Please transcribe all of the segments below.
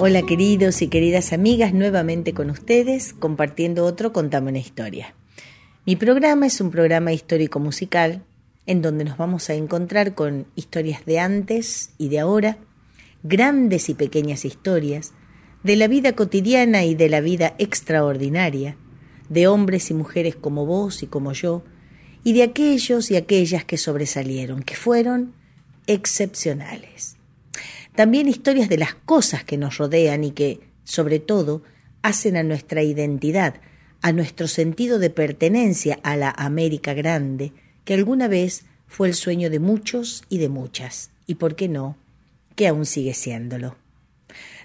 Hola queridos y queridas amigas, nuevamente con ustedes, compartiendo otro Contame una historia. Mi programa es un programa histórico musical en donde nos vamos a encontrar con historias de antes y de ahora, grandes y pequeñas historias, de la vida cotidiana y de la vida extraordinaria, de hombres y mujeres como vos y como yo, y de aquellos y aquellas que sobresalieron, que fueron excepcionales. También historias de las cosas que nos rodean y que, sobre todo, hacen a nuestra identidad, a nuestro sentido de pertenencia a la América Grande, que alguna vez fue el sueño de muchos y de muchas, y por qué no, que aún sigue siéndolo.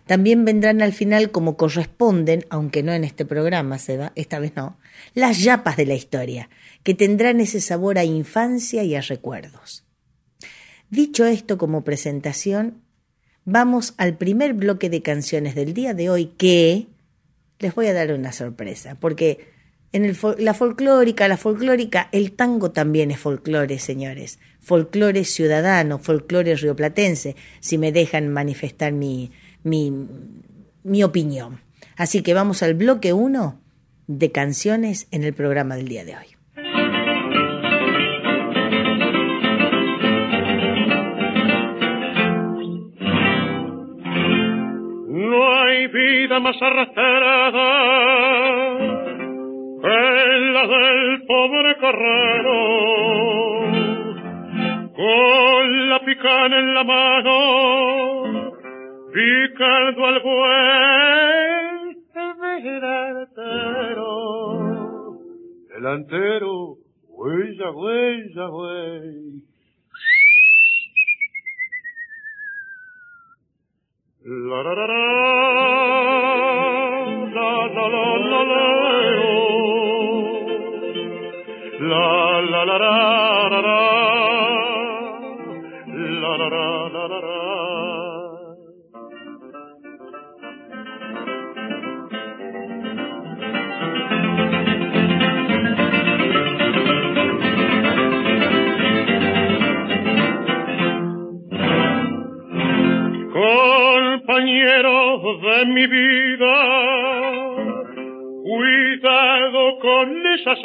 También vendrán al final, como corresponden, aunque no en este programa, Seba, esta vez no, las yapas de la historia, que tendrán ese sabor a infancia y a recuerdos. Dicho esto como presentación, vamos al primer bloque de canciones del día de hoy que les voy a dar una sorpresa, porque en el, la folclórica, la folclórica, el tango también es folclore, señores. Folclore ciudadano, folclore rioplatense, si me dejan manifestar mi, mi, mi opinión. Así que vamos al bloque 1 de canciones en el programa del día de hoy. Vida más arrastrada en la del pobre carrero, con la picana en la mano, picando al buey delantero, delantero, huella, huella, huella. La la la la compañeros de mi vida, con esa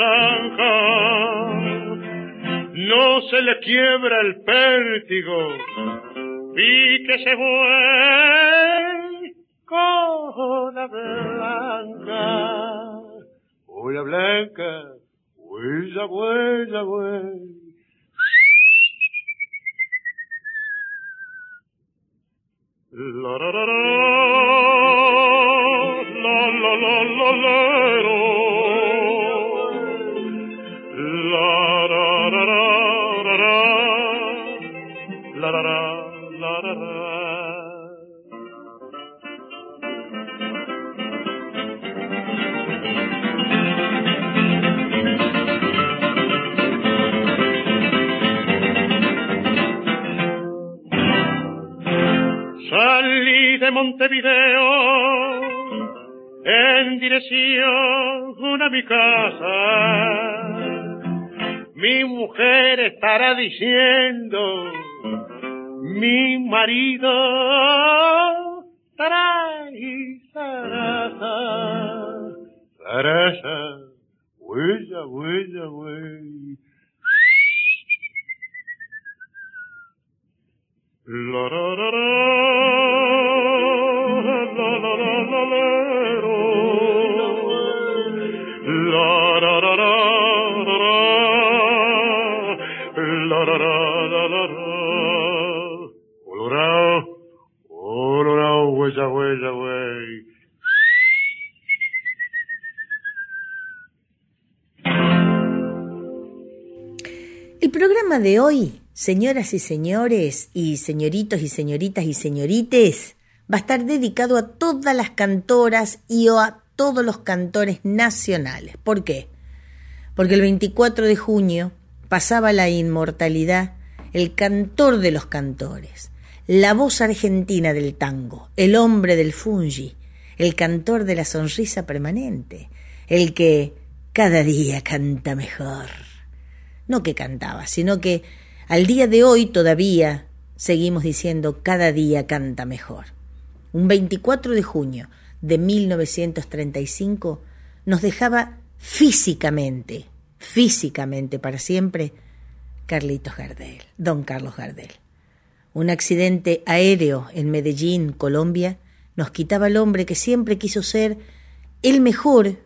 no se le quiebra el pértigo y que se vuelve con la blanca. Blanca, huella, huella, huella. La la la la la la la la la la lavish de hoy, señoras y señores, y señoritos y señoritas y señorites, va a estar dedicado a todas las cantoras y a todos los cantores nacionales. ¿Por qué? porque el 24 de junio pasaba la inmortalidad el cantor de los cantores, la voz argentina del tango, el hombre del fungi, el cantor de la sonrisa permanente, el que cada día canta mejor. No que cantaba, sino que al día de hoy todavía seguimos diciendo cada día canta mejor. Un 24 de junio de 1935 nos dejaba físicamente, físicamente para siempre, Carlitos Gardel, don Carlos Gardel. Un accidente aéreo en Medellín, Colombia, nos quitaba al hombre que siempre quiso ser el mejor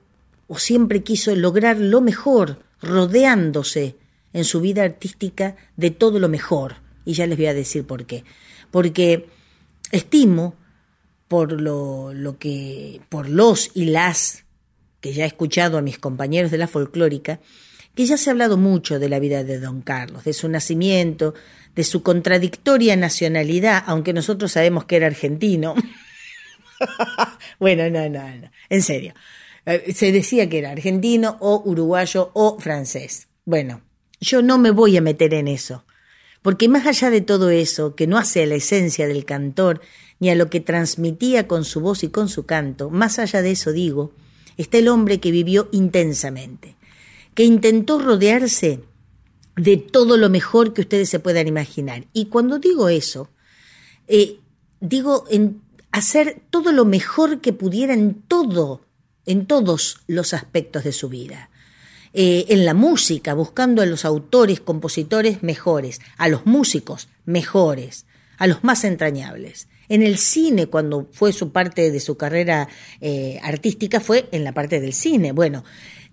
o siempre quiso lograr lo mejor, rodeándose en su vida artística de todo lo mejor. Y ya les voy a decir por qué. Porque estimo por lo, que, por los y las que ya he escuchado a mis compañeros de la folclórica, que ya se ha hablado mucho de la vida de don Carlos, de su nacimiento, de su contradictoria nacionalidad, aunque nosotros sabemos que era argentino. bueno, no, no, no, en serio. Eh, se decía que era argentino o uruguayo o francés. Bueno, yo no me voy a meter en eso, porque más allá de todo eso, que no hace a la esencia del cantor, ni a lo que transmitía con su voz y con su canto, más allá de eso digo, está el hombre que vivió intensamente, que intentó rodearse de todo lo mejor que ustedes se puedan imaginar. Y cuando digo eso, eh, digo en hacer todo lo mejor que pudiera en todo, en todos los aspectos de su vida. Eh, en la música, buscando a los autores, compositores mejores, a los músicos mejores, a los más entrañables. En el cine, cuando fue su parte de su carrera eh, artística, fue en la parte del cine. Bueno,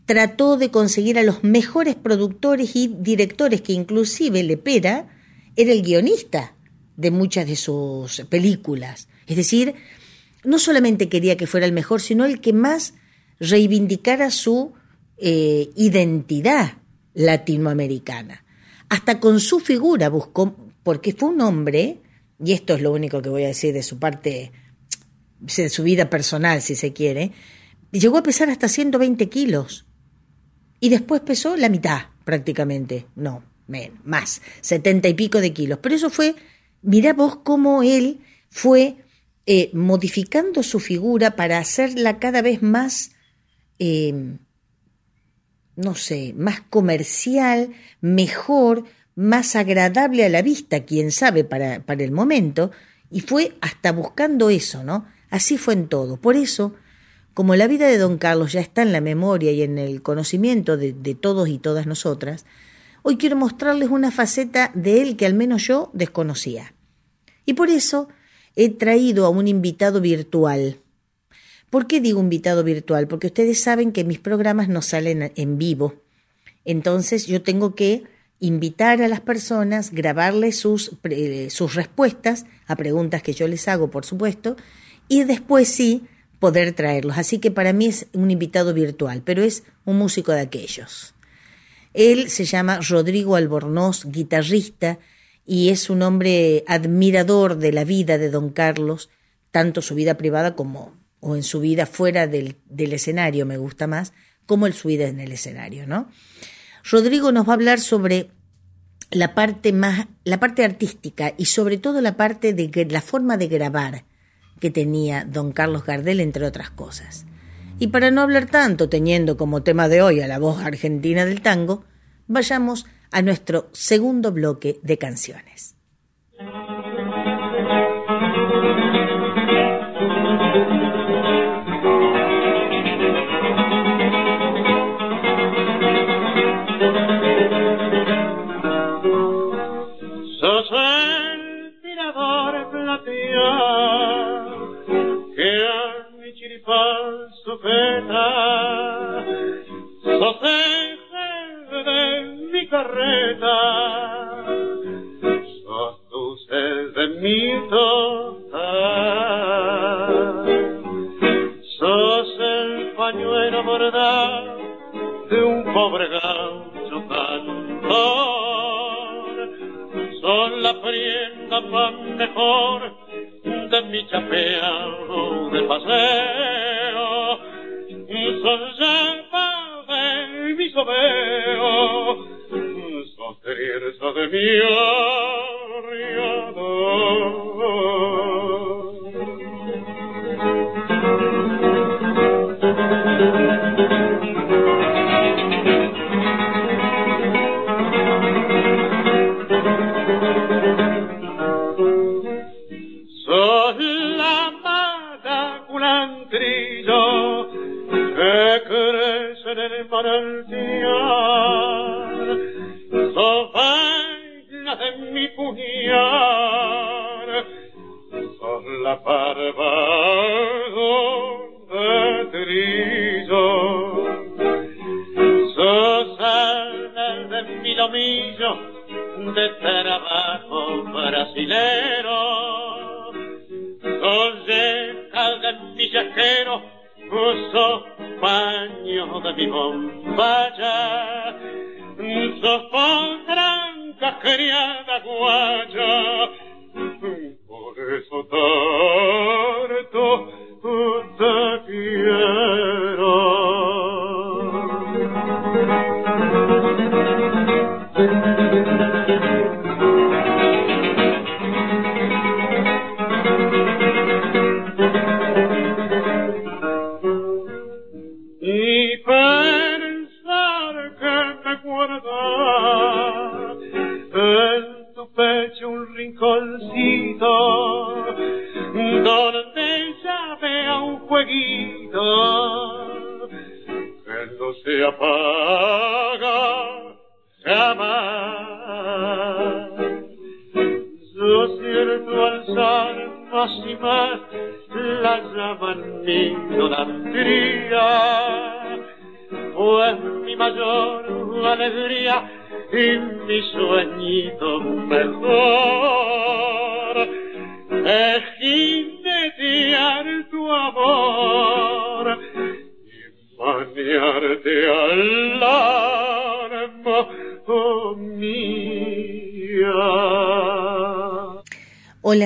trató de conseguir a los mejores productores y directores, que inclusive Lepera era el guionista de muchas de sus películas. Es decir, no solamente quería que fuera el mejor, sino el que más reivindicara su eh, identidad latinoamericana. Hasta con su figura buscó, porque fue un hombre, y esto es lo único que voy a decir de su parte, de su vida personal, si se quiere, llegó a pesar hasta 120 kilos y después pesó la mitad prácticamente, no, más, setenta y pico de kilos. Pero eso fue, mira vos cómo él fue eh, modificando su figura para hacerla cada vez más, eh, no sé, más comercial, mejor, más agradable a la vista, quién sabe, para, para el momento, y fue hasta buscando eso, ¿no? Así fue en todo. Por eso, como la vida de don Carlos ya está en la memoria y en el conocimiento de, todos y todas nosotras, hoy quiero mostrarles una faceta de él que al menos yo desconocía. Y por eso he traído a un invitado virtual. ¿Por qué digo invitado virtual? Porque ustedes saben que mis programas no salen en vivo. Entonces yo tengo que invitar a las personas, grabarles sus, sus respuestas a preguntas que yo les hago, por supuesto, y después sí poder traerlos. Así que para mí es un invitado virtual, pero es un músico de aquellos. Él se llama Rodrigo Albornoz, guitarrista, y es un hombre admirador de la vida de don Carlos, tanto su vida privada como o en su vida fuera del, del escenario, me gusta más, como en su vida en el escenario, ¿no? Rodrigo nos va a hablar sobre la parte más, la parte artística y sobre todo la parte de la forma de grabar que tenía don Carlos Gardel, entre otras cosas. Y para no hablar tanto, teniendo como tema de hoy a la voz argentina del tango, vayamos a nuestro segundo bloque de canciones. Sos eje de mi carreta, sos dulce de mi total, sos el pañuelo bordado de un pobre gaucho cantor, sos la prenda pan mejor de mi chapeado de paseo, son de mis yo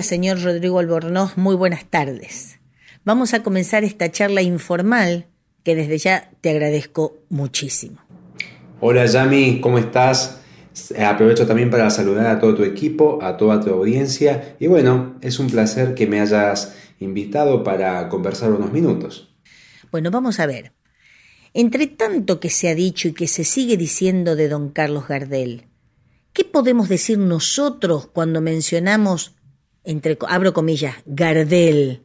señor Rodrigo Albornoz, muy buenas tardes. Vamos a comenzar esta charla informal que desde ya te agradezco muchísimo. Hola, Yami, ¿cómo estás? Aprovecho también para saludar a todo tu equipo, a toda tu audiencia y bueno, es un placer que me hayas invitado para conversar unos minutos. Bueno, vamos a ver. Entre tanto que se ha dicho y que se sigue diciendo de don Carlos Gardel, ¿qué podemos decir nosotros cuando mencionamos entre, abro comillas, Gardel.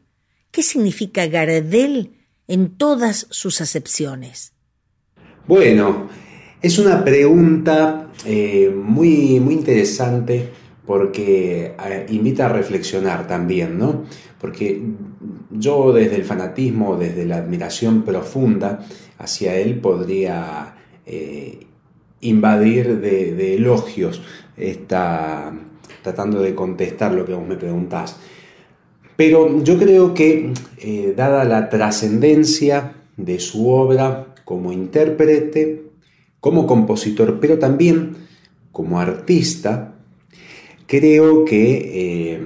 ¿Qué significa Gardel en todas sus acepciones? Bueno, es una pregunta eh, muy, muy interesante porque eh, invita a reflexionar también, ¿no? Porque yo desde el fanatismo, desde la admiración profunda hacia él, podría eh, invadir de, de elogios esta, tratando de contestar lo que vos me preguntás. Pero yo creo que, eh, dada la trascendencia de su obra como intérprete, como compositor, pero también como artista, creo que eh,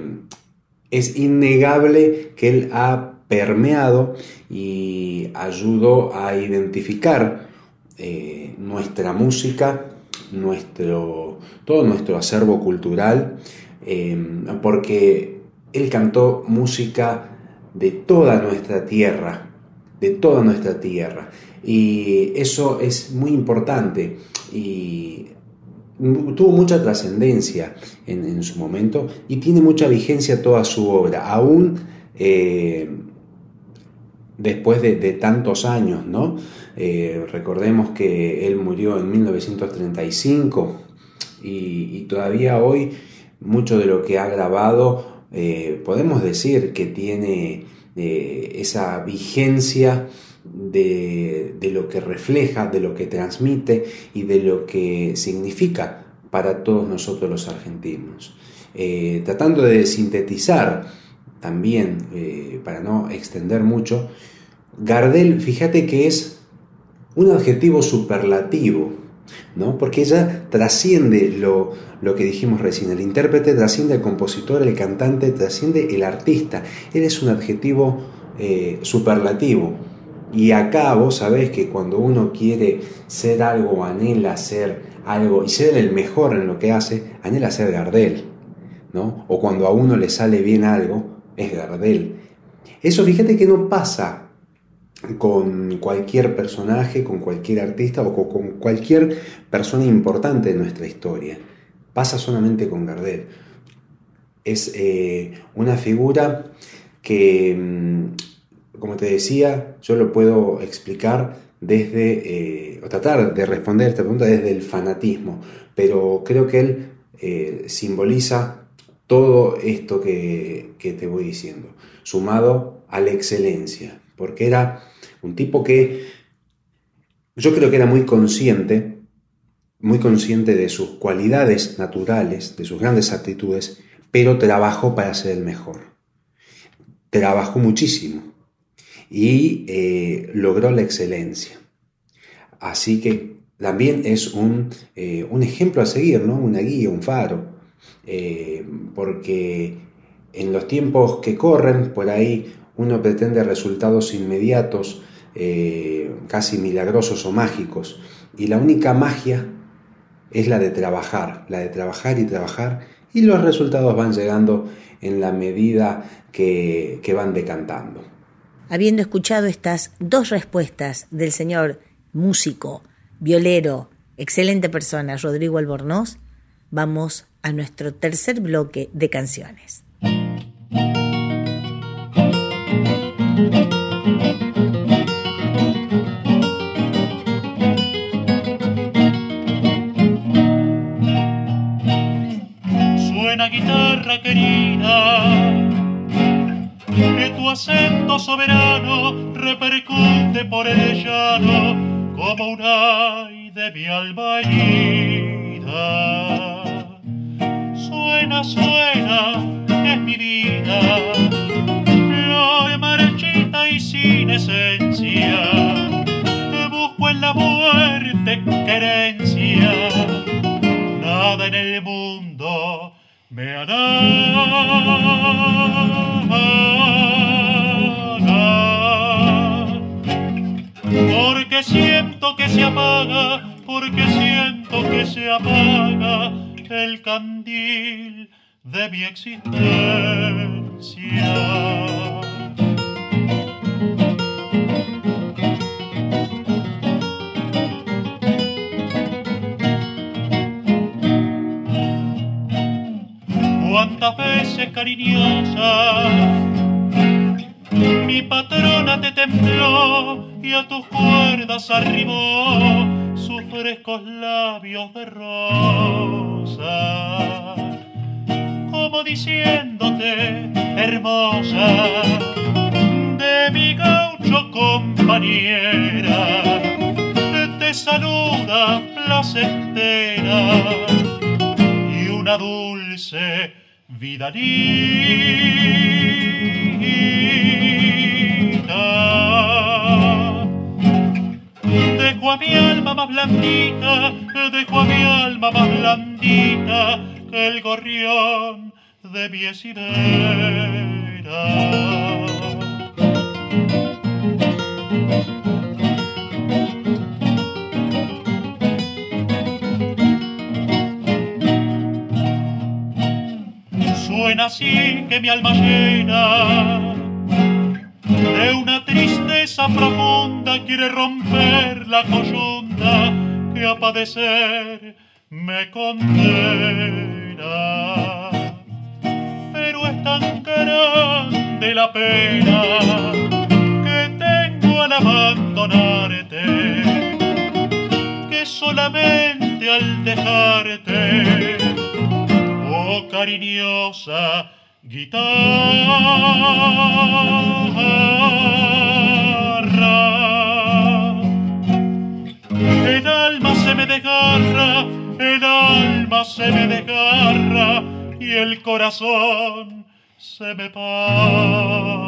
es innegable que él ha permeado y ayudó a identificar eh, nuestra música nuestro, todo nuestro acervo cultural, em, porque él cantó música de toda nuestra tierra, de toda nuestra tierra. Y eso es muy importante y tuvo mucha trascendencia en, su momento y tiene mucha vigencia toda su obra, aún eh, después de, de, tantos años, ¿no? Eh, recordemos que él murió en 1935 y, todavía hoy mucho de lo que ha grabado eh, podemos decir que tiene eh, esa vigencia de, lo que refleja, de lo que transmite y de lo que significa para todos nosotros los argentinos. tratando de sintetizar también, para no extender mucho, Gardel, fíjate que es un adjetivo superlativo, ¿no? porque ella trasciende lo, lo, que dijimos recién, el intérprete trasciende al compositor, el cantante trasciende el artista, él es un adjetivo eh, superlativo, Y acá vos sabés que cuando uno quiere ser algo, anhela ser algo y ser el mejor en lo que hace, anhela ser Gardel. ¿no? O cuando a uno le sale bien algo, es Gardel. Eso fíjate que no pasa con cualquier personaje, con cualquier artista o con cualquier persona importante de nuestra historia. Pasa solamente con Gardel. Es eh, una figura que, mm, como te decía, yo lo puedo explicar desde, eh, o tratar de responder esta pregunta desde el fanatismo, pero creo que él eh, simboliza todo esto que, que te voy diciendo, sumado a la excelencia, porque era un tipo que yo creo que era muy consciente, muy consciente de sus cualidades naturales, de sus grandes aptitudes, pero trabajó para ser el mejor. Trabajó muchísimo y eh, logró la excelencia. Así que también es un, eh, un, ejemplo a seguir, ¿no? una guía, un faro, eh, porque en los tiempos que corren, por ahí uno pretende resultados inmediatos, eh, casi milagrosos o mágicos. Y la única magia es la de trabajar, la de trabajar y trabajar, y los resultados van llegando en la medida que, que van decantando. Habiendo escuchado estas dos respuestas del señor músico, violero, excelente persona, Rodrigo Albornoz, vamos a nuestro tercer bloque de canciones. Guitarra querida, que tu acento soberano repercute por el llano como un ay de mi alma herida. Suena, suena, es mi vida, flor marchita y sin esencia, busco en la muerte querencia, nada en el mundo me Porque siento que se apaga, porque siento que se apaga el candil de mi existencia. Cuántas veces cariñosa mi patrona te tembló y a tus cuerdas arribó sus frescos labios de rosa, como diciéndote, hermosa, de mi gaucho compañera, te saluda placentera y una dulce vida Dejo a mi alma más blandita, dejo a mi alma más blandita que el gorrión de mi esidera. Suena así que mi alma llena de una tristeza profunda quiere romper la coyunda que a padecer me condena. Pero es tan grande la pena que tengo al abandonarte que solamente al dejarte cariñosa guitarra. El alma se me desgarra, el alma se me desgarra y el corazón se me parte.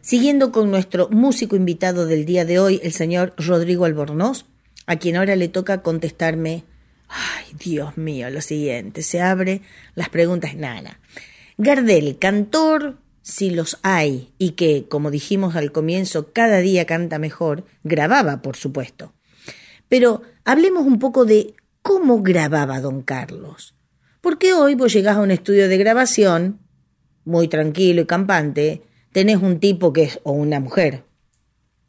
Siguiendo con nuestro músico invitado del día de hoy, el señor Rodrigo Albornoz, a quien ahora le toca contestarme, ay, Dios mío, lo siguiente, se abre las preguntas, nada. Gardel, cantor, si los hay, y que, como dijimos al comienzo, cada día canta mejor, grababa, por supuesto. Pero hablemos un poco de cómo grababa don Carlos. Porque hoy vos llegás a un estudio de grabación, muy tranquilo y campante, tenés un tipo que es, o una mujer,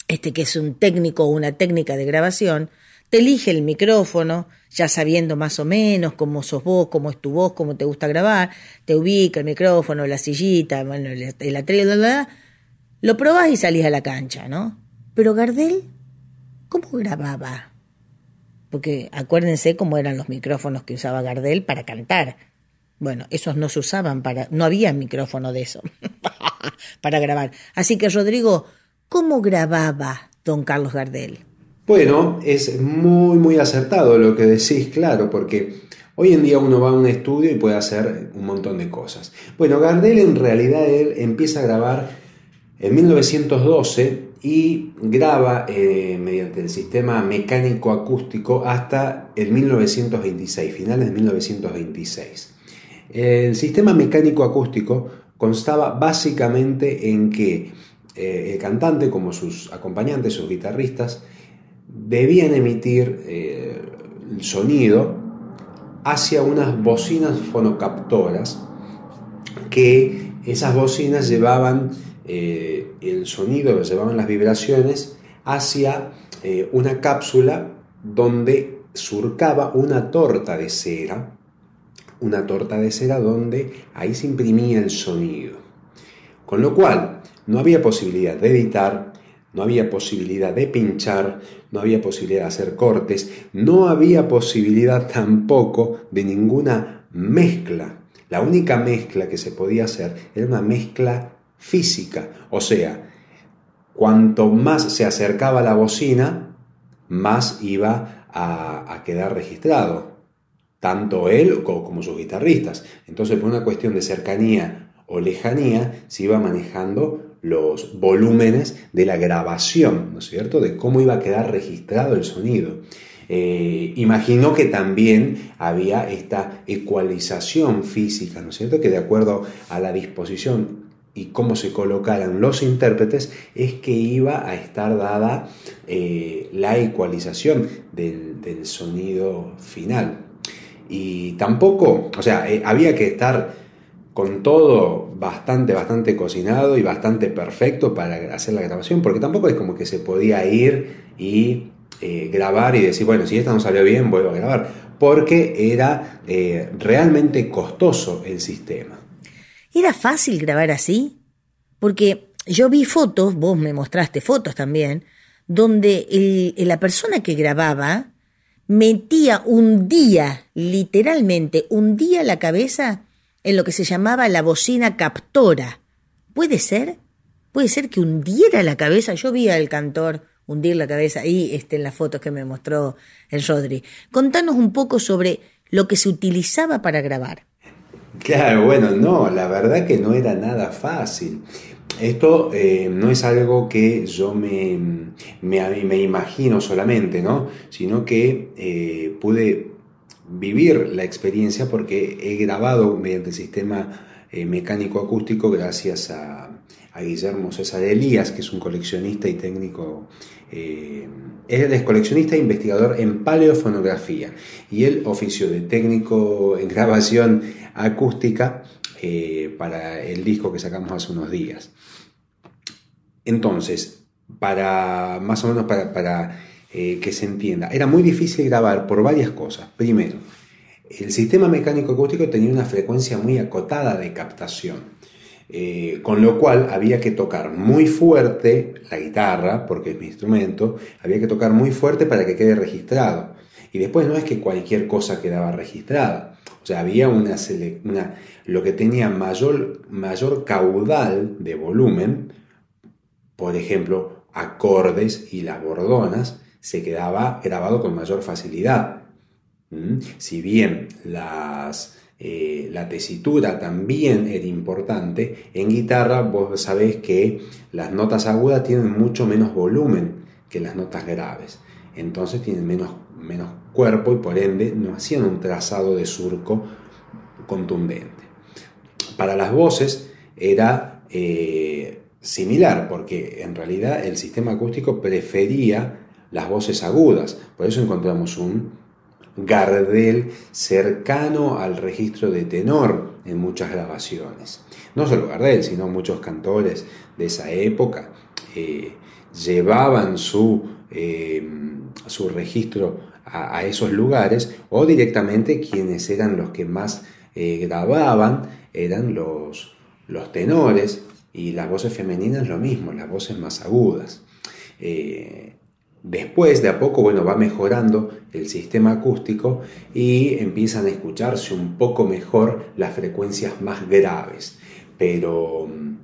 este que es un técnico o una técnica de grabación, te elige el micrófono, ya sabiendo más o menos cómo sos vos, cómo es tu voz, cómo te gusta grabar, te ubica el micrófono, la sillita, bueno, el, atril, lo probás y salís a la cancha, ¿no? Pero Gardel, ¿cómo grababa? Porque acuérdense cómo eran los micrófonos que usaba Gardel para cantar. Bueno, esos no se usaban para, no había micrófono de eso para grabar. Así que Rodrigo, ¿cómo grababa don Carlos Gardel? Bueno, es muy, muy acertado lo que decís, claro, porque hoy en día uno va a un estudio y puede hacer un montón de cosas. Bueno, Gardel en realidad él empieza a grabar en 1912 y graba eh, mediante el sistema mecánico acústico hasta el 1926, finales de 1926. El sistema mecánico acústico constaba básicamente en que eh, el cantante, como sus acompañantes, sus guitarristas, debían emitir eh, el sonido hacia unas bocinas fonocaptoras que esas bocinas llevaban eh, el sonido, llevaban las vibraciones hacia eh, una cápsula donde surcaba una torta de cera, una torta de cera donde ahí se imprimía el sonido. Con lo cual, no había posibilidad de editar, no había posibilidad de pinchar, no había posibilidad de hacer cortes, no había posibilidad tampoco de ninguna mezcla. La única mezcla que se podía hacer era una mezcla física, o sea, cuanto más se acercaba a la bocina, más iba a, quedar registrado, tanto él como sus guitarristas. Entonces, por una cuestión de cercanía o lejanía, se iba manejando los volúmenes de la grabación, ¿no es cierto? De cómo iba a quedar registrado el sonido. Eh, imagino que también había esta ecualización física, ¿no es cierto? Que de acuerdo a la disposición y cómo se colocaran los intérpretes, es que iba a estar dada eh, la ecualización del, sonido final. Y tampoco, o sea, eh, había que estar con todo bastante, bastante cocinado y bastante perfecto para hacer la grabación, porque tampoco es como que se podía ir y eh, grabar y decir, bueno, si esta no salió bien, vuelvo a grabar, porque era eh, realmente costoso el sistema. ¿Era fácil grabar así? Porque yo vi fotos, vos me mostraste fotos también, donde la persona que grababa metía un día, literalmente, un día la cabeza en lo que se llamaba la bocina captora. ¿Puede ser? ¿Puede ser que hundiera la cabeza? Yo vi al cantor hundir la cabeza ahí este, en las fotos que me mostró el Rodri. Contanos un poco sobre lo que se utilizaba para grabar. Claro, bueno, no, la verdad que no era nada fácil. Esto eh, no es algo que yo me, me, imagino solamente, ¿no? Sino que eh, pude vivir la experiencia porque he grabado mediante el sistema eh, mecánico acústico gracias a, Guillermo César Elías, que es un coleccionista y técnico, eh, es coleccionista e investigador en paleofonografía y el oficio de técnico en grabación acústica eh, para el disco que sacamos hace unos días. Entonces, para más o menos para eh, que se entienda. Era muy difícil grabar por varias cosas. Primero, el sistema mecánico acústico tenía una frecuencia muy acotada de captación, eh, con lo cual había que tocar muy fuerte la guitarra, porque es mi instrumento, había que tocar muy fuerte para que quede registrado. Y después no es que cualquier cosa quedaba registrada. O sea, había una, una lo que tenía mayor, mayor caudal de volumen, por ejemplo, acordes y las bordonas, se quedaba grabado con mayor facilidad. ¿Mm? Si bien eh, la tesitura también era importante, en guitarra vos sabés que las notas agudas tienen mucho menos volumen que las notas graves. Entonces tienen menos, menos cuerpo y por ende no hacían un trazado de surco contundente. para las voces era eh, similar, porque en realidad el sistema acústico prefería las voces agudas. Por eso encontramos un Gardel cercano al registro de tenor en muchas grabaciones. No solo Gardel, sino muchos cantores de esa época eh, llevaban su, eh, su registro a, esos lugares o directamente quienes eran los que más eh, grababan eran los, los tenores y las voces femeninas lo mismo, las voces más agudas. Después, de a poco, bueno, va mejorando el sistema acústico y empiezan a escucharse un poco mejor las frecuencias más graves. Pero mm,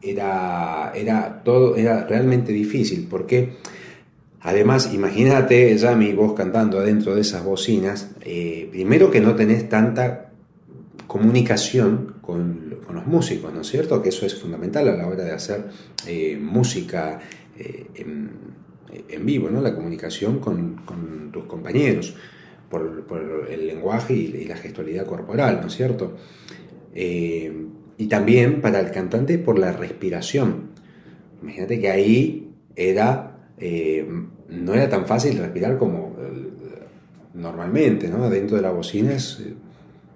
era, era todo, era realmente difícil porque además, imagínate ya mi voz cantando adentro de esas bocinas, eh, primero que no tenés tanta comunicación con, los músicos, ¿no es cierto? Que eso es fundamental a la hora de hacer eh, música eh, vivo, ¿no? la comunicación con, tus compañeros, por, el lenguaje y, la gestualidad corporal, ¿no es cierto? Eh, y también para el cantante por la respiración. Imagínate que ahí era, eh, no era tan fácil respirar como eh, normalmente, ¿no? Dentro de la bocina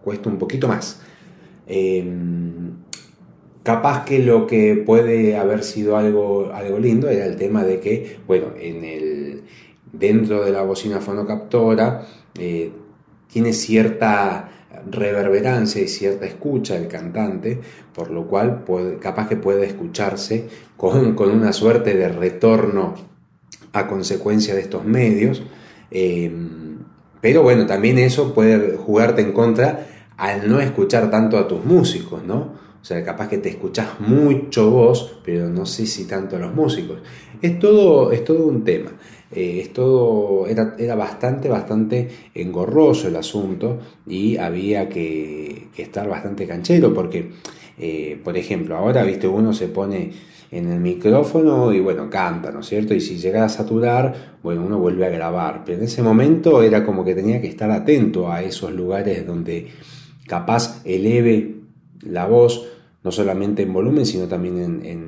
cuesta un poquito más. Capaz que lo que puede haber sido algo, algo lindo era el tema de que, bueno, en el, dentro de la bocina fonocaptora eh, tiene cierta reverberancia y cierta escucha el cantante, por lo cual capaz que puede escucharse con, una suerte de retorno a consecuencia de estos medios. Eh, pero bueno, también eso puede jugarte en contra al no escuchar tanto a tus músicos, ¿no? O sea, capaz que te escuchás mucho vos, pero no sé si tanto a los músicos. Es todo, es todo un tema. Eh, es todo, era, era, bastante, bastante engorroso el asunto y había que, estar bastante canchero porque, eh, por ejemplo, ahora, viste, uno se pone en el micrófono y bueno, canta, ¿no es cierto? Y si llega a saturar, bueno, uno vuelve a grabar. Pero en ese momento era como que tenía que estar atento a esos lugares donde capaz eleve la voz no solamente en volumen, sino también en,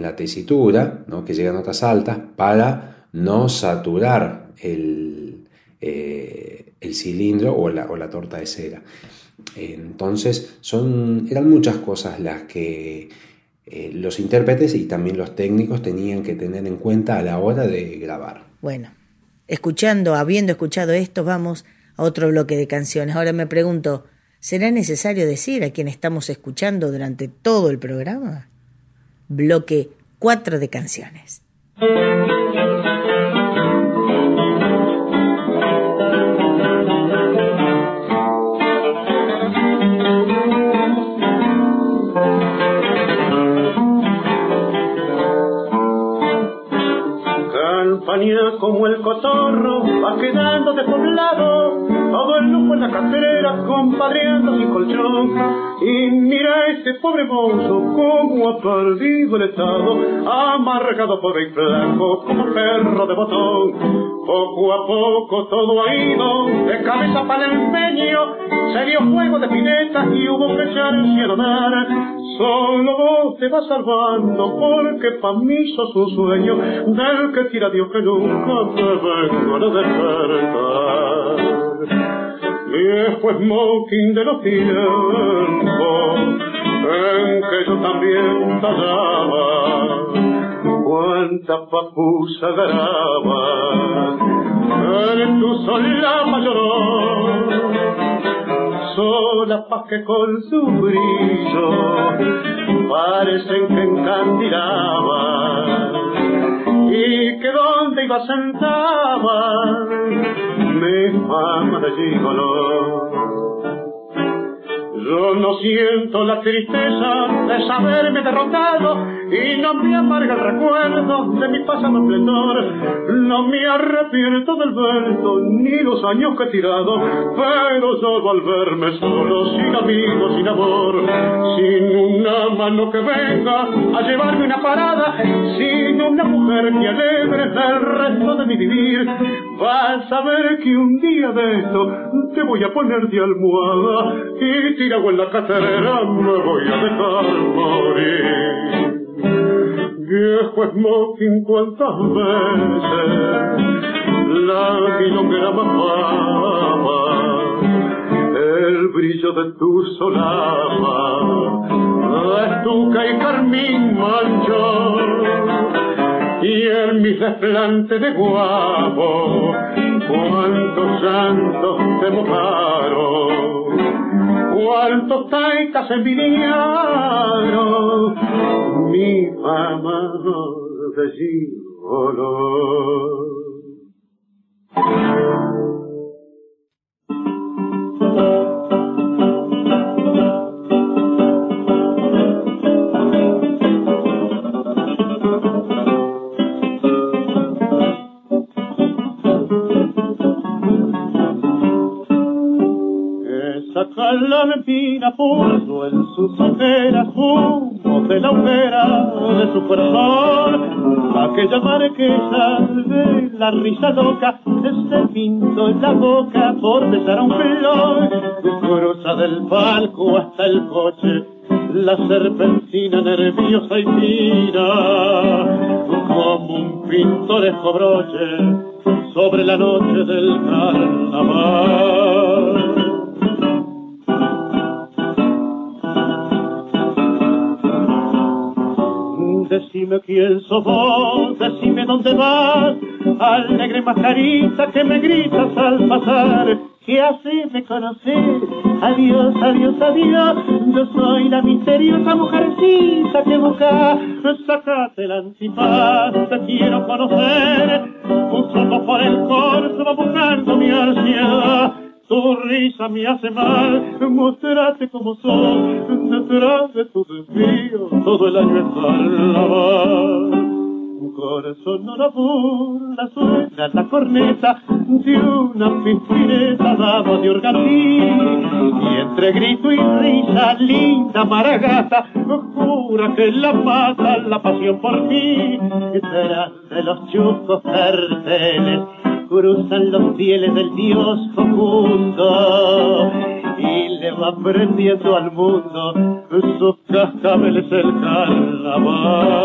la tesitura, ¿no? que llega a notas altas, para no saturar el, eh, el cilindro o la, o la, torta de cera. Entonces, son, eran muchas cosas las que eh, los intérpretes y también los técnicos tenían que tener en cuenta a la hora de grabar. Bueno, escuchando, habiendo escuchado esto, vamos a otro bloque de canciones. Ahora me pregunto, ¿Será necesario decir a quien estamos escuchando durante todo el programa? Bloque 4 de canciones. Campaña como el cotorro va quedando de poblado todo el lujo en la cartera, compadreando sin colchón. Y mira ese pobre mozo, como ha perdido el estado, amargado por el flanco como perro de botón. Poco a poco todo ha ido, de cabeza para el empeño, se dio fuego de pineta y hubo que echar el cielo dar. Solo vos te vas salvando, porque pa' mí sos sueño, del que quiera Dios que nunca te vengo a despertar viejo smoking de los tiempos en que yo también tallaba. Cuánta papusa graba. En tu solapa lloró sola pa' que con su brillo parecen que encandilaban y que donde iba sentaba me fama de gigolo. Yo no siento la tristeza de saberme derrotado y no me amarga el recuerdo de mi pasado esplendor. No me arrepiento del vento ni los años que he tirado, pero yo al verme solo, sin amigos, sin amor, sin una mano que venga a llevarme una parada, sin una mujer que alegre el resto de mi vivir, Vas a ver que un día de esto te voy a poner de almohada y tirado en la cacerera me voy a dejar morir. Viejo smoking cuántas veces la milonguera mamá el brillo de tu solapa, estuca y carmín manchó y en mi desplante de guapo, cuántos santos te mojaron, cuántos taitas envidiaron, mi fama de gigolo. Lampina puso en sus ojeras humo de la hoguera de su corazón. Aquella marquesa de la risa loca se pintó en la boca por besar a un flor. Cruza del palco hasta el coche la serpentina nerviosa y fina, como un pintoresco broche sobre la noche del carnaval. Decime quién sos vos, decime dónde vas, alegre mascarita que me gritas al pasar. ¿Qué haces de conocer? Adiós, adiós, adiós. Yo soy la misteriosa mujercita que busca. Sacate la antifaz, te quiero conocer. Un solo por el corso va buscando mi ansiedad. Tu risa me hace mal, mostrate como sos, detrás de tu desvío, todo el año es carnaval. Un corazón no la burla, suena la corneta de una piscineta dama de organtín. Y entre grito y risa, linda maragata, jura que la mata la pasión por mí. Detrás de los chuscos carteles cruzan los fieles del Dios Facundo y le va prendiendo al mundo sus cascabeles el carnaval.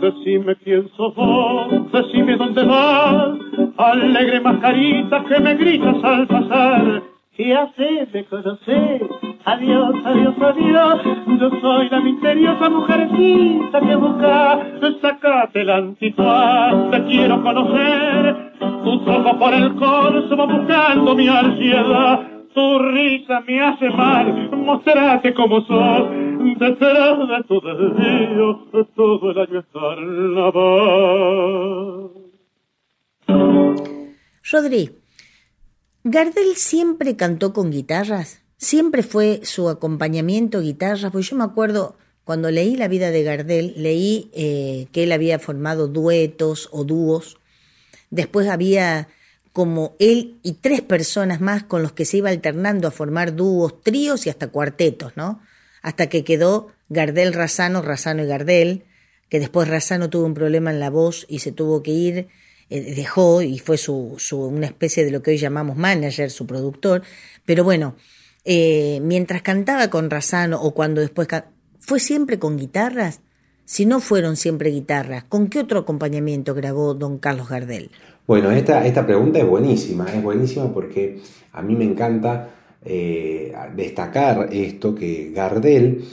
Decime quién sos vos, decime dónde vas, alegre mascarita que me gritas al pasar ¿Qué haces de conocer? Adiós, adiós, adiós. Yo soy la misteriosa mujercita que busca. Sacate la antifaz, te quiero conocer. Tus ojos por el corso buscando mi ansiedad. Tu risa me hace mal, mostrate como sos. Detrás de tu desvío, todo el año es carnaval. Rodri, Gardel siempre cantó con guitarras, siempre fue su acompañamiento guitarras, pues yo me acuerdo cuando leí la vida de Gardel, leí eh, que él había formado duetos o dúos, después había como él y tres personas más con los que se iba alternando a formar dúos, tríos y hasta cuartetos, ¿no? Hasta que quedó Gardel Razano, Razano y Gardel, que después Razano tuvo un problema en la voz y se tuvo que ir eh, dejó y fue su, una especie de lo que hoy llamamos manager, su productor, pero bueno, eh, mientras cantaba con Razano o cuando después fue siempre con guitarras, si no fueron siempre guitarras, ¿con qué otro acompañamiento grabó don Carlos Gardel? Bueno, esta, esta pregunta es buenísima, es buenísima porque a mí me encanta eh, destacar esto que Gardel,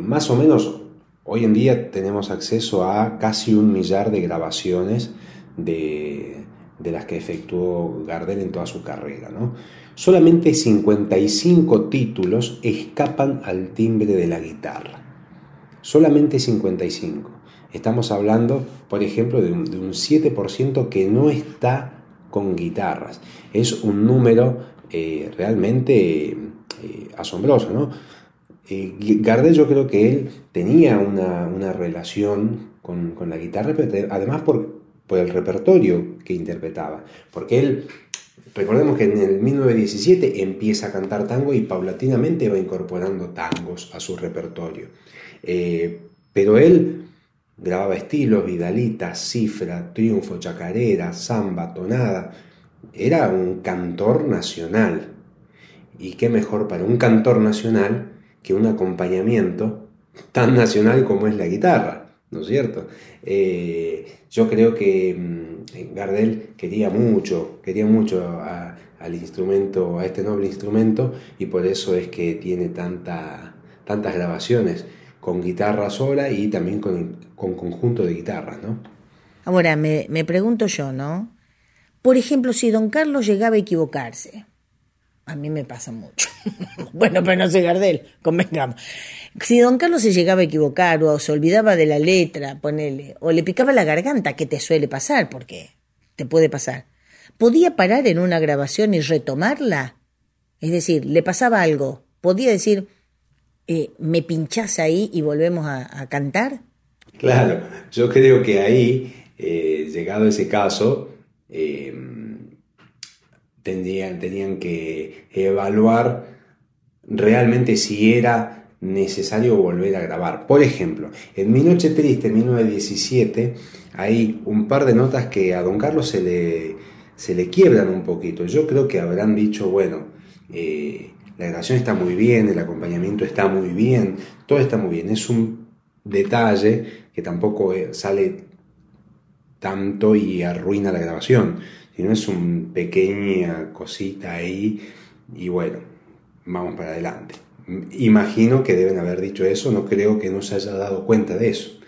más o menos hoy en día tenemos acceso a casi un millar de grabaciones de, las que efectuó Gardel en toda su carrera. ¿no? Solamente 55 títulos escapan al timbre de la guitarra. Solamente 55. Estamos hablando, por ejemplo, de un, 7% que no está con guitarras. Es un número eh, realmente eh, asombroso. ¿no? Eh, Gardel yo creo que él tenía una, relación con, la guitarra, pero además por, por el repertorio que interpretaba. Porque él, recordemos que en el 1917 empieza a cantar tango y paulatinamente va incorporando tangos a su repertorio. Eh, pero él grababa estilos, Vidalita, Cifra, Triunfo, Chacarera, Samba, Tonada. Era un cantor nacional. Y qué mejor para un cantor nacional que un acompañamiento tan nacional como es la guitarra, ¿no es cierto? Eh, yo creo que mm, Gardel quería mucho, quería mucho al instrumento, a este noble instrumento, y por eso es que tiene tanta, tantas grabaciones con guitarra sola y también con, conjunto de guitarras, ¿no? Ahora, me, me pregunto yo, ¿no? Por ejemplo, si don Carlos llegaba a equivocarse, a mí me pasa mucho. bueno, pero no soy Gardel, convengamos. Si don Carlos se llegaba a equivocar o se olvidaba de la letra, ponele, o le picaba la garganta, que te suele pasar, porque te puede pasar, ¿podía parar en una grabación y retomarla? Es decir, le pasaba algo, podía decir, eh, ¿me pinchás ahí y volvemos a, cantar? Claro, yo creo que ahí, eh, llegado ese caso, eh, tendrían, tenían que evaluar realmente si era necesario volver a grabar. Por ejemplo, en Mi Noche Triste, en 1917, hay un par de notas que a don Carlos se le, se le quiebran un poquito. Yo creo que habrán dicho, bueno, la grabación está muy bien, el acompañamiento está muy bien, todo está muy bien. Es un detalle que tampoco eh, sale tanto y arruina la grabación, sino es una pequeña cosita ahí y bueno, vamos para adelante. Imagino que deben haber dicho eso, no creo que no se haya dado cuenta de eso.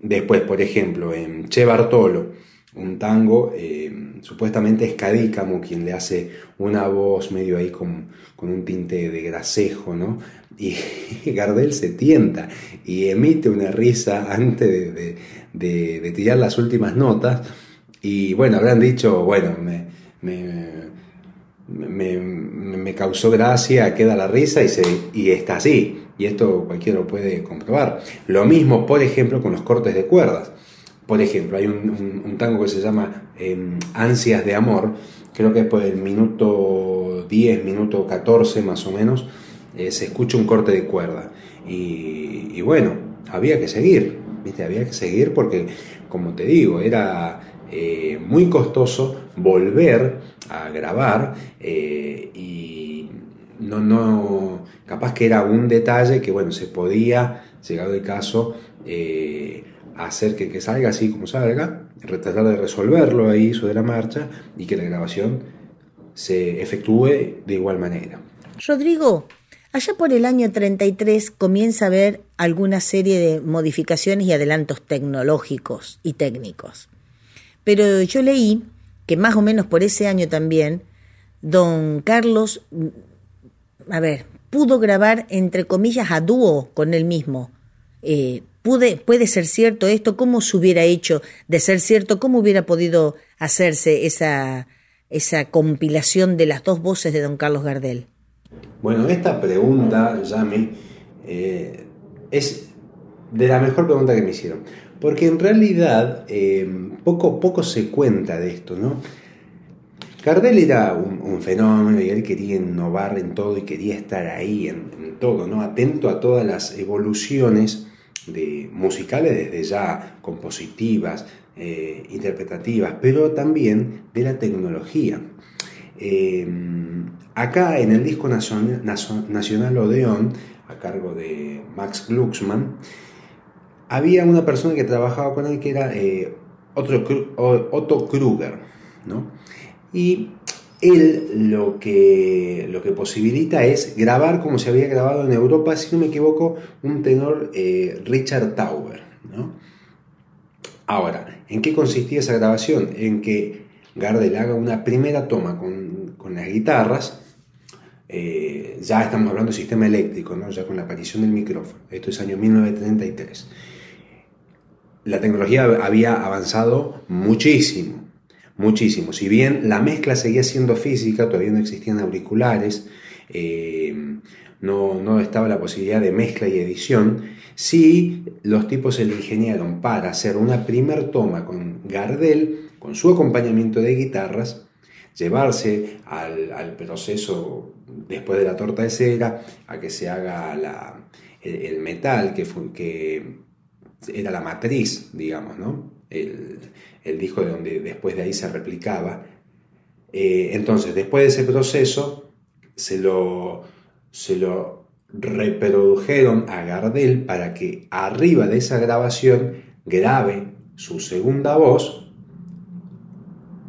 Después, por ejemplo, en Che Bartolo, un tango, eh, supuestamente es Cadícamo quien le hace una voz medio ahí con, un tinte de grasejo, ¿no? Y Gardel se tienta y emite una risa antes de, tirar las últimas notas. Y bueno, habrán dicho, bueno, me, me, causó gracia, queda la risa y, se, y está así. Y esto cualquiera lo puede comprobar. Lo mismo, por ejemplo, con los cortes de cuerdas. Por ejemplo, hay un, tango que se llama em, Ansias de Amor, creo que después del minuto 10, minuto 14 más o menos, eh, se escucha un corte de cuerda. Y, bueno, había que seguir, ¿viste? Había que seguir porque, como te digo, era eh, muy costoso volver a grabar eh, y no, no, capaz que era un detalle que, bueno, se podía, llegado el caso, hacer que, que salga así como salga, tratar de resolverlo ahí sobre la marcha y que la grabación se efectúe de igual manera. Rodrigo, allá por el año 33 comienza a haber alguna serie de modificaciones y adelantos tecnológicos y técnicos. Pero yo leí que más o menos por ese año también, don Carlos, a ver, pudo grabar entre comillas a dúo con él mismo. Eh, ¿Puede, ser cierto esto? ¿Cómo se hubiera hecho de ser cierto? ¿Cómo hubiera podido hacerse esa, esa compilación de las dos voces de don Carlos Gardel? Bueno, esta pregunta, Yami, eh, es de la mejor pregunta que me hicieron. Porque en realidad eh, poco, poco se cuenta de esto, ¿no? Gardel era un, fenómeno y él quería innovar en todo y quería estar ahí en, todo, ¿no? Atento a todas las evoluciones de musicales desde ya compositivas, eh, interpretativas, pero también de la tecnología. Eh, acá en el disco nacional Odeón, a cargo de Max Glucksmann, había una persona que trabajaba con él que era eh, Otto Kruger, ¿no? Y él lo que, lo que posibilita es grabar como se había grabado en Europa, si no me equivoco, un tenor eh, Richard Tauber. Ahora, ¿en qué consistía esa grabación? En que Gardel haga una primera toma con, las guitarras, eh, ya estamos hablando de sistema eléctrico, ¿no? ya con la aparición del micrófono, esto es año 1933. La tecnología había avanzado muchísimo, muchísimo. Si bien la mezcla seguía siendo física, todavía no existían auriculares, eh, no, estaba la posibilidad de mezcla y edición, sí los tipos se le ingeniaron para hacer una primer toma con Gardel, con su acompañamiento de guitarras, llevarse al, proceso después de la torta de cera, a que se haga el, metal, que, que era la matriz, digamos, ¿no? El, disco de donde después de ahí se replicaba. Eh, entonces, después de ese proceso, se lo, se lo reprodujeron a Gardel para que arriba de esa grabación grabe su segunda voz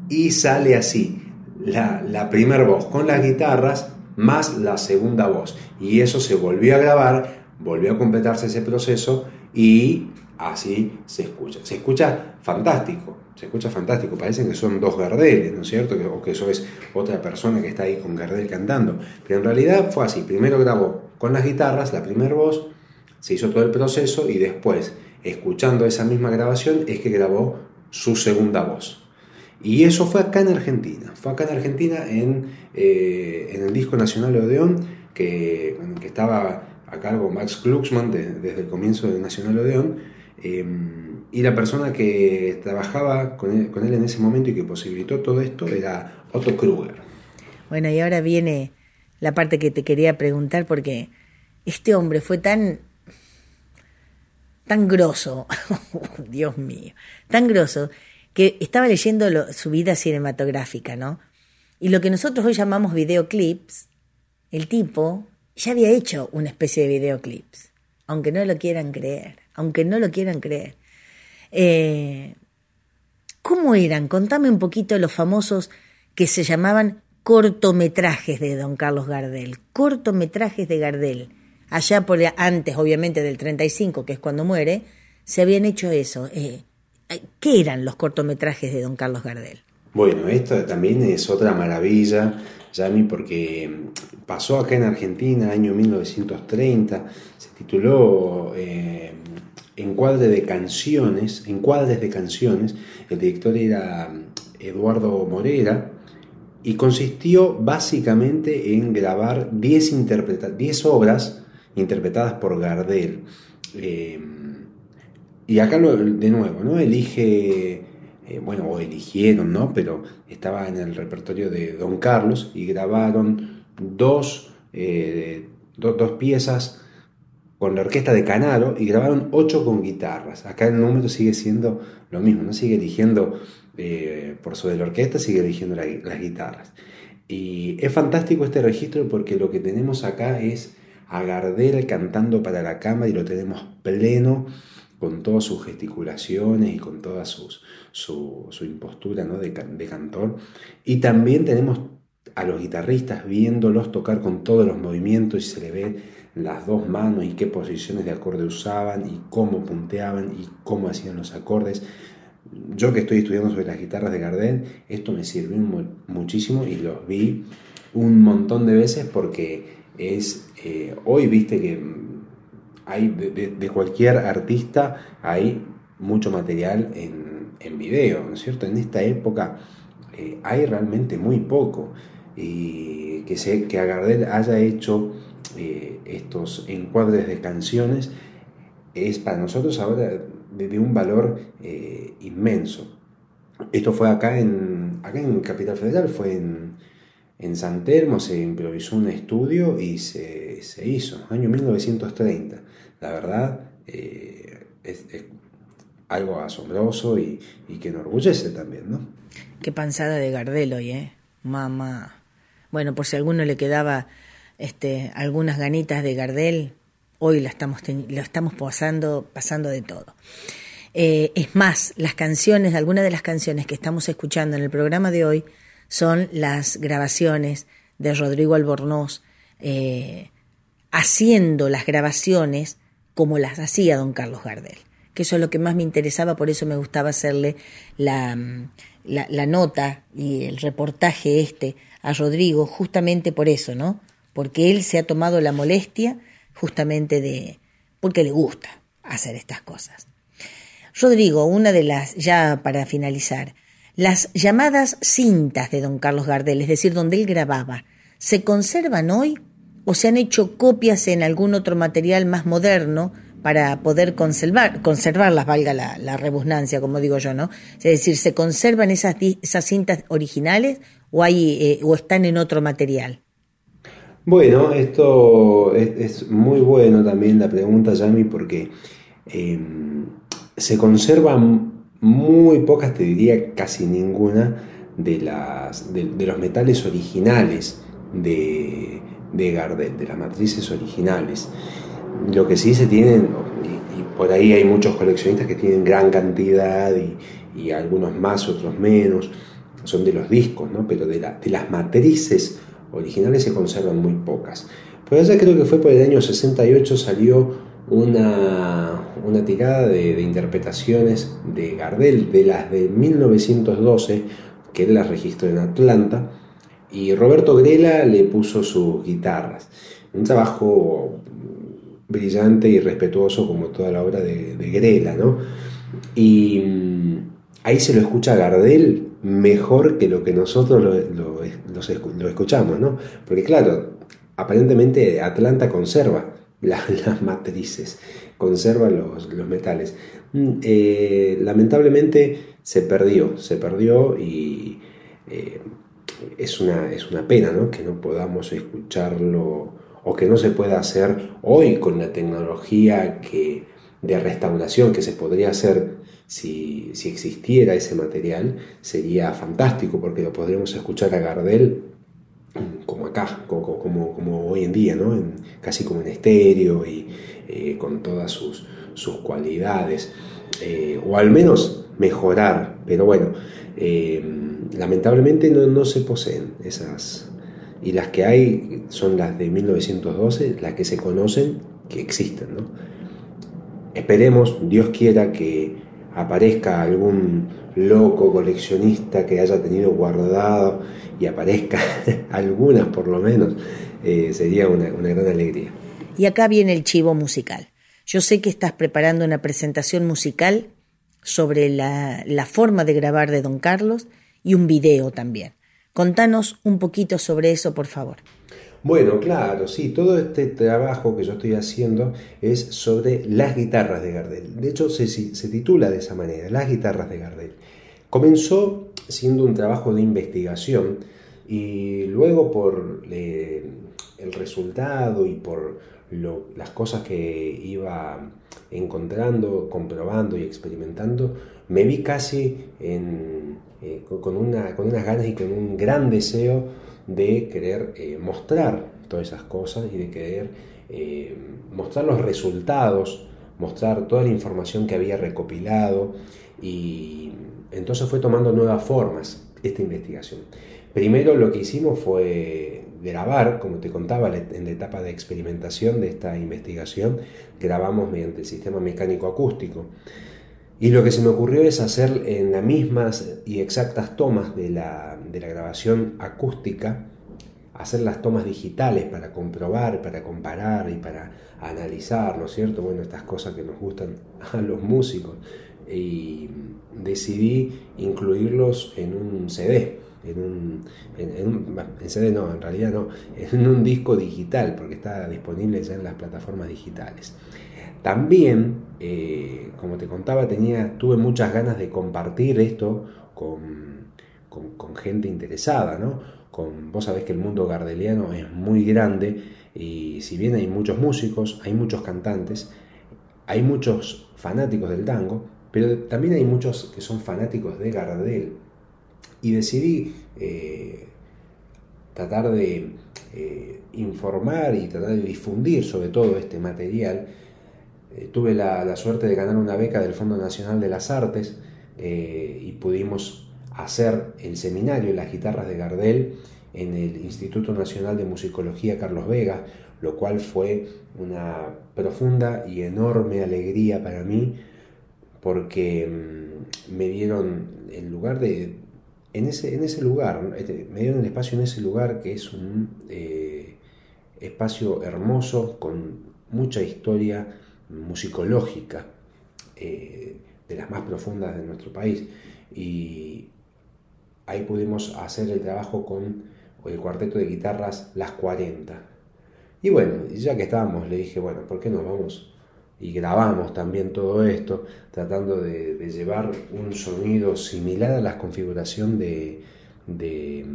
y sale así, la, la primera voz con las guitarras más la segunda voz. Y eso se volvió a grabar, volvió a completarse ese proceso y así se escucha. Se escucha fantástico, se escucha fantástico. Parece que son dos Gardeles, ¿no es cierto? O que eso es otra persona que está ahí con Gardel cantando. Pero en realidad fue así. Primero grabó con las guitarras la primera voz, se hizo todo el proceso y después, escuchando esa misma grabación, es que grabó su segunda voz. Y eso fue acá en Argentina. Fue acá en Argentina en, eh, en el disco Nacional Odeón, que, que estaba a cargo Max Kluxman desde el comienzo de Nacional Odeón Em, y la persona que trabajaba con él, con él, en ese momento y que posibilitó todo esto era Otto Kruger. Bueno, y ahora viene la parte que te quería preguntar porque este hombre fue tan tan grosso, Dios mío, tan grosso que estaba leyendo su vida cinematográfica, ¿no? Y lo que nosotros hoy llamamos videoclips, el tipo ya había hecho una especie de videoclips, aunque no lo quieran creer aunque no lo quieran creer. Eh, ¿Cómo eran? Contame un poquito los famosos que se llamaban cortometrajes de don Carlos Gardel, cortometrajes de Gardel. Allá por antes, obviamente, del 35, que es cuando muere, se habían hecho eso. Eh, ¿Qué eran los cortometrajes de don Carlos Gardel? Bueno, esto también es otra maravilla, Yami, porque pasó acá en Argentina, año 1930, se tituló eh, encuadre de canciones, encuadres de canciones, el director era mm, Eduardo Morera, y consistió básicamente en grabar 10 obras interpretadas por Gardel. Eh, y acá de nuevo, ¿no? Elige, eh, bueno, o eligieron, ¿no? Pero estaba en el repertorio de Don Carlos y grabaron dos, eh, dos piezas con la orquesta de Canaro y grabaron ocho con guitarras. Acá el número sigue siendo lo mismo, no sigue eligiendo eh, por sobre la orquesta, sigue eligiendo las guitarras. Y es fantástico este registro porque lo que tenemos acá es a Gardel cantando para la cámara y lo tenemos pleno con todas sus gesticulaciones y con toda sus, su, impostura ¿no? de, de cantor. Y también tenemos a los guitarristas viéndolos tocar con todos los movimientos y se le ve las dos manos y qué posiciones de acorde usaban y cómo punteaban y cómo hacían los acordes. Yo que estoy estudiando sobre las guitarras de Gardel, esto me sirvió muchísimo y los vi un montón de veces porque es, eh, hoy viste que hay de, cualquier artista hay mucho material en, en video, ¿no es cierto? En esta época eh, hay realmente muy poco y que, se, que a Gardel haya hecho eh, estos encuadres de canciones es para nosotros ahora de, un valor eh, inmenso. Esto fue acá en, acá en Capital Federal, fue en, en San Telmo, se improvisó un estudio y se, se hizo, año 1930. La verdad eh, es, algo asombroso y, y, que enorgullece también, ¿no? Qué panzada de Gardel hoy, ¿eh? Mamá. Bueno, por si alguno le quedaba este, algunas ganitas de Gardel, hoy la estamos, lo estamos pasando, pasando de todo. Eh, es más, las canciones, algunas de las canciones que estamos escuchando en el programa de hoy son las grabaciones de Rodrigo Albornoz, eh, haciendo las grabaciones como las hacía don Carlos Gardel, que eso es lo que más me interesaba, por eso me gustaba hacerle la, la, la nota y el reportaje este a Rodrigo, justamente por eso, ¿no? Porque él se ha tomado la molestia justamente de, porque le gusta hacer estas cosas. Rodrigo, una de las, ya para finalizar, las llamadas cintas de don Carlos Gardel, es decir, donde él grababa, ¿se conservan hoy o se han hecho copias en algún otro material más moderno para poder conservar, conservarlas, valga la, la como digo yo, ¿no? Es decir, ¿se conservan esas, esas cintas originales o, hay, eh, o están en otro material? Bueno, esto es, muy bueno también la pregunta, Yami, porque em, se conservan muy pocas, te diría casi ninguna, de, las, de, los metales originales de, de, Gardel, de las matrices originales. Lo que sí se tienen, y, por ahí hay muchos coleccionistas que tienen gran cantidad y, algunos más, otros menos, son de los discos, ¿no? pero de, de las matrices originales se conservan muy pocas. Por allá creo que fue por el año 68 salió una, una tirada de, interpretaciones de Gardel, de las de 1912, que él las registró en Atlanta, y Roberto Grela le puso sus guitarras. Un trabajo brillante y respetuoso como toda la obra de, Grela, ¿no? Y mm, ahí se lo escucha Gardel mejor que lo que nosotros lo, escuchamos, ¿no? Porque claro, aparentemente Atlanta conserva las matrices, conserva los, metales. Mm, eh, lamentablemente se perdió, se perdió y eh, es, una, es una pena ¿no? que no podamos escucharlo o que no se pueda hacer hoy con la tecnología de restauración que se podría hacer si, si existiera ese material, sería fantástico porque lo podríamos escuchar a Gardel como acá, como, como, hoy en día, ¿no? casi como en estéreo y eh, con todas sus, sus cualidades, eh, o al menos mejorar, pero bueno, eh, lamentablemente no, no, se poseen esas, y las que hay son las de 1912, las que se conocen que existen. ¿no? Esperemos, Dios quiera que aparezca algún loco coleccionista que haya tenido guardado y aparezca algunas por lo menos, eh, sería una, gran alegría. Y acá viene el chivo musical. Yo sé que estás preparando una presentación musical sobre la, la forma de grabar de Don Carlos y un video también. Contanos un poquito sobre eso, por favor. Bueno, claro, sí, todo este trabajo que yo estoy haciendo es sobre las guitarras de Gardel. De hecho, se, titula de esa manera, las guitarras de Gardel. Comenzó siendo un trabajo de investigación y luego por el resultado y por las cosas que iba encontrando, comprobando y experimentando, me vi casi eh, con, una, con unas ganas y con un gran deseo de querer eh, mostrar todas esas cosas y de querer eh, mostrar los resultados, mostrar toda la información que había recopilado y entonces fue tomando nuevas formas esta investigación. Primero lo que hicimos fue grabar, como te contaba, en la etapa de experimentación de esta investigación, grabamos mediante el sistema mecánico acústico. Y lo que se me ocurrió es hacer en las mismas y exactas tomas de la, de la grabación acústica, hacer las tomas digitales para comprobar, para comparar y para analizar, ¿no es cierto? Bueno, estas cosas que nos gustan a los músicos. Y decidí incluirlos en un CD, en un, en, CD no, en realidad no, en un disco digital, porque está disponible ya en las plataformas digitales. También, eh, como te contaba, tenía, tuve muchas ganas de compartir esto con, con, gente interesada, ¿no? Con, vos sabés que el mundo gardeliano es muy grande y si bien hay muchos músicos, hay muchos cantantes, hay muchos fanáticos del tango, pero también hay muchos que son fanáticos de Gardel. Y decidí eh, tratar de eh, informar y tratar de difundir sobre todo este material. Eh, tuve la, suerte de ganar una beca del Fondo Nacional de las Artes y pudimos hacer el seminario Las guitarras de Gardel en el Instituto Nacional de Musicología Carlos Vega, lo cual fue una profunda y enorme alegría para mí porque mm, me dieron el lugar de, en ese, en ese lugar, este, me dieron el espacio en ese lugar que es un eh, espacio hermoso con mucha historia musicológica eh, de las más profundas de nuestro país. Y ahí pudimos hacer el trabajo con el cuarteto de guitarras Las 40. Y bueno, ya que estábamos, le dije, bueno, ¿por qué no vamos y grabamos también todo esto, tratando de, llevar un sonido similar a la configuración de, de,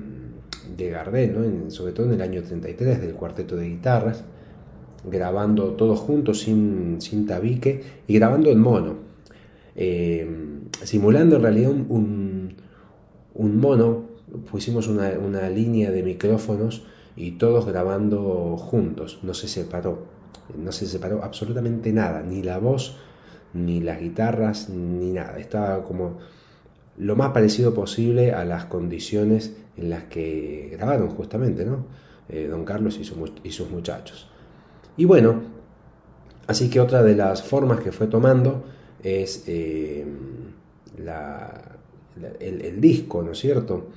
de Gardel, sobre todo en el año 33 del cuarteto de guitarras, grabando todos juntos sin, sin tabique y grabando en mono, eh, simulando en realidad un, mono, pusimos una, una línea de micrófonos y todos grabando juntos, no se separó, no se separó absolutamente nada, ni la voz, ni las guitarras, ni nada, estaba como lo más parecido posible a las condiciones en las que grabaron justamente, ¿no? Eh, don Carlos y, y, sus muchachos. Y bueno, así que otra de las formas que fue tomando es eh, el, disco, ¿no es cierto?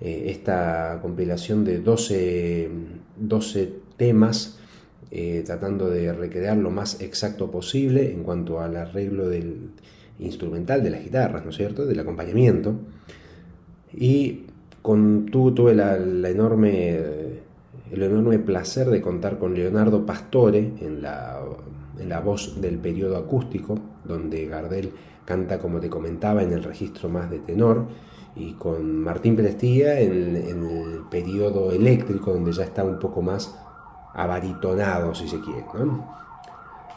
Eh, esta compilación de 12, 12 temas tratando de recrear lo más exacto posible en cuanto al arreglo del instrumental de las guitarras, ¿no es cierto?, del acompañamiento. Y con, tuve la, enorme, el enorme placer de contar con Leonardo Pastore en la, la voz del periodo acústico, donde Gardel canta, como te comentaba, en el registro más de tenor, y con Martín Prestía en, el periodo eléctrico, donde ya está un poco más abaritonado, si se quiere.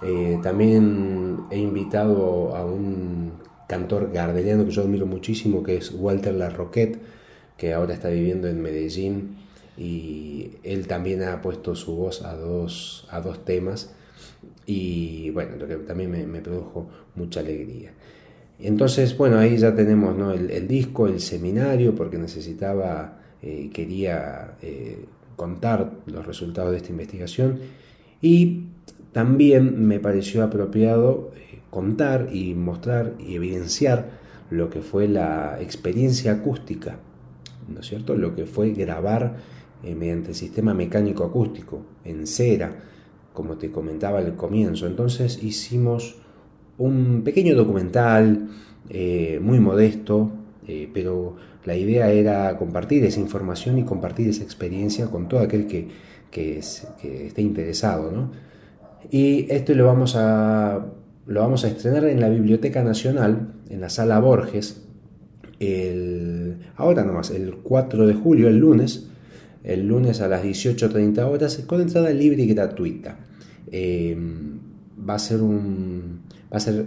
Eh, también he invitado a un cantor gardeliano que yo admiro muchísimo, que es Walter Larroquette, que ahora está viviendo en Medellín y él también ha puesto su voz a dos, a dos temas y bueno, lo que también me, produjo mucha alegría. Entonces, bueno, ahí ya tenemos el, disco, el seminario, porque necesitaba, eh, quería eh, contar los resultados de esta investigación y también me pareció apropiado eh, contar y mostrar y evidenciar lo que fue la experiencia acústica, ¿no es cierto? Lo que fue grabar eh, mediante el sistema mecánico acústico en cera, como te comentaba al comienzo. Entonces hicimos un pequeño documental eh, muy modesto, pero la idea era compartir esa información y compartir esa experiencia con todo aquel que, que esté interesado, ¿no? Y esto lo vamos a, lo vamos a estrenar en la Biblioteca Nacional, en la Sala Borges, el, ahora nomás, el 4 de julio, el lunes, el lunes a las 18.30 horas, con entrada libre y gratuita. Eh, va, a ser un, va a ser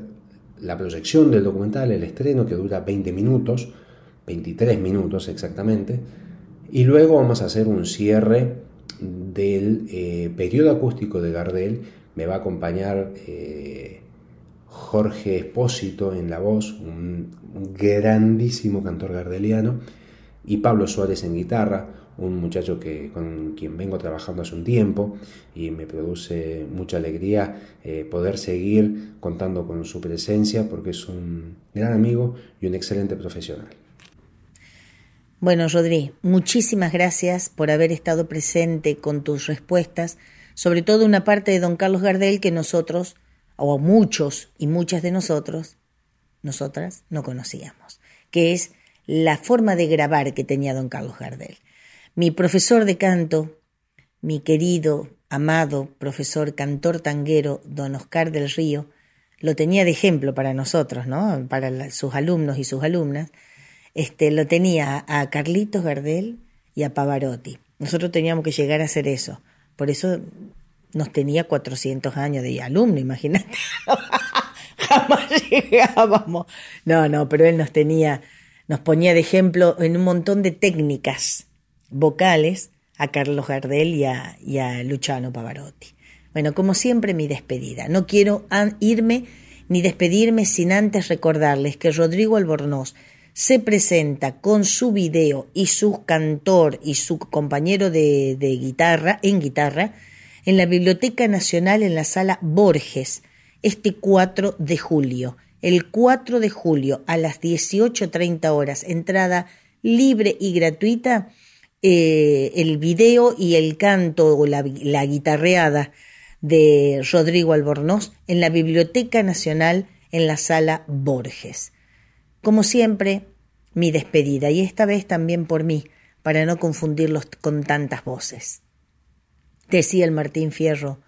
la proyección del documental, el estreno, que dura 20 minutos, 23 minutos exactamente, y luego vamos a hacer un cierre del eh, periodo acústico de Gardel me va a acompañar eh, Jorge Espósito en la voz, un, grandísimo cantor gardeliano, y Pablo Suárez en guitarra, un muchacho que, con quien vengo trabajando hace un tiempo y me produce mucha alegría eh, poder seguir contando con su presencia porque es un gran amigo y un excelente profesional. Bueno, Rodri, muchísimas gracias por haber estado presente con tus respuestas sobre todo una parte de don Carlos Gardel que nosotros, o muchos y muchas de nosotros, nosotras, no conocíamos, que es la forma de grabar que tenía don Carlos Gardel. Mi profesor de canto, mi querido, amado profesor cantor tanguero, don Oscar del Río, lo tenía de ejemplo para nosotros, ¿no? Para sus alumnos y sus alumnas. Este, lo tenía a Carlitos Gardel y a Pavarotti. Nosotros teníamos que llegar a hacer eso. Por eso nos tenía 400 años de alumno, imagínate. Jamás llegábamos. No, no, pero él nos tenía, nos ponía de ejemplo en un montón de técnicas vocales a Carlos Gardel y a, y Luciano Pavarotti. Bueno, como siempre, mi despedida. No quiero irme ni despedirme sin antes recordarles que Rodrigo Albornoz se presenta con su video y su cantor y su compañero de, guitarra, en guitarra, en la Biblioteca Nacional en la sala Borges, este 4 de julio. El 4 de julio a las 18.30 horas, entrada libre y gratuita, eh, el video y el canto o la, guitarreada de Rodrigo Albornoz en la Biblioteca Nacional en la sala Borges. Como siempre, mi despedida, y esta vez también por mí, para no confundirlos con tantas voces. Decía el Martín Fierro,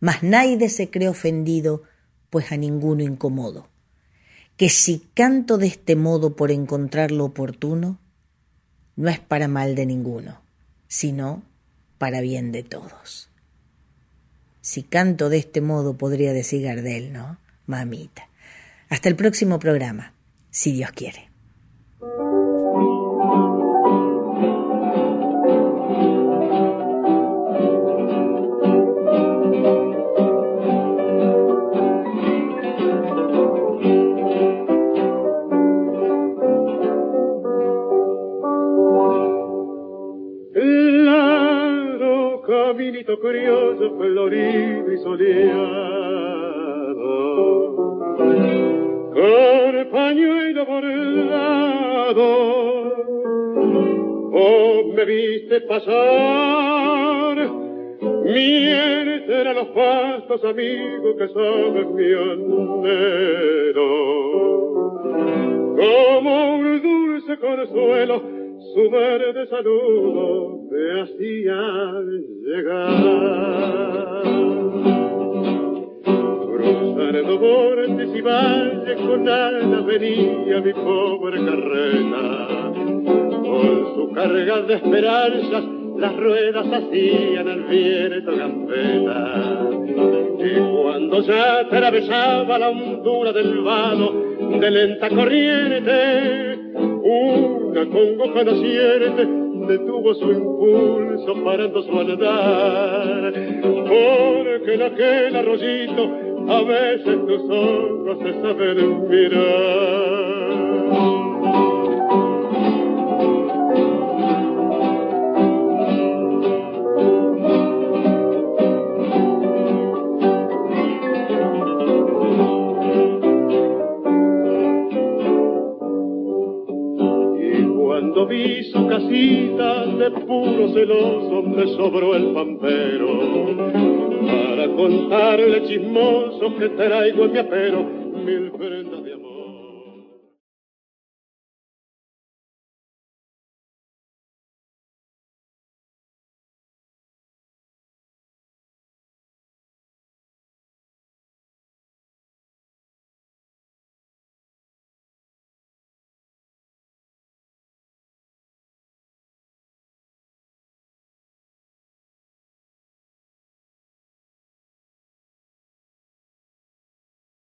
mas nadie se cree ofendido, pues a ninguno incomodo. Que si canto de este modo por encontrar lo oportuno, no es para mal de ninguno, sino para bien de todos. Si canto de este modo, podría decir Gardel, ¿no? Mamita. Hasta el próximo programa, si Dios quiere. Caminito curioso, florido y soleado, con pañuelo bordado, oh, me viste pasar, miel a los pastos amigos que saben mi anhelo, como un dulce consuelo, su verde saludo me hacía llegar. Cruzando bordes y valles con alas venía mi pobre carreta, con su carga de esperanzas las ruedas hacían el viento gambeta. Y cuando ya atravesaba la hondura del vado de lenta corriente, una congoja naciente detuvo su impulso parando su andar. Porque en aquel arroyito a veces tus ojos se saben mirar. De puro celoso me sobró el pampero para contarle chismoso que traigo en mi apero mil prendas de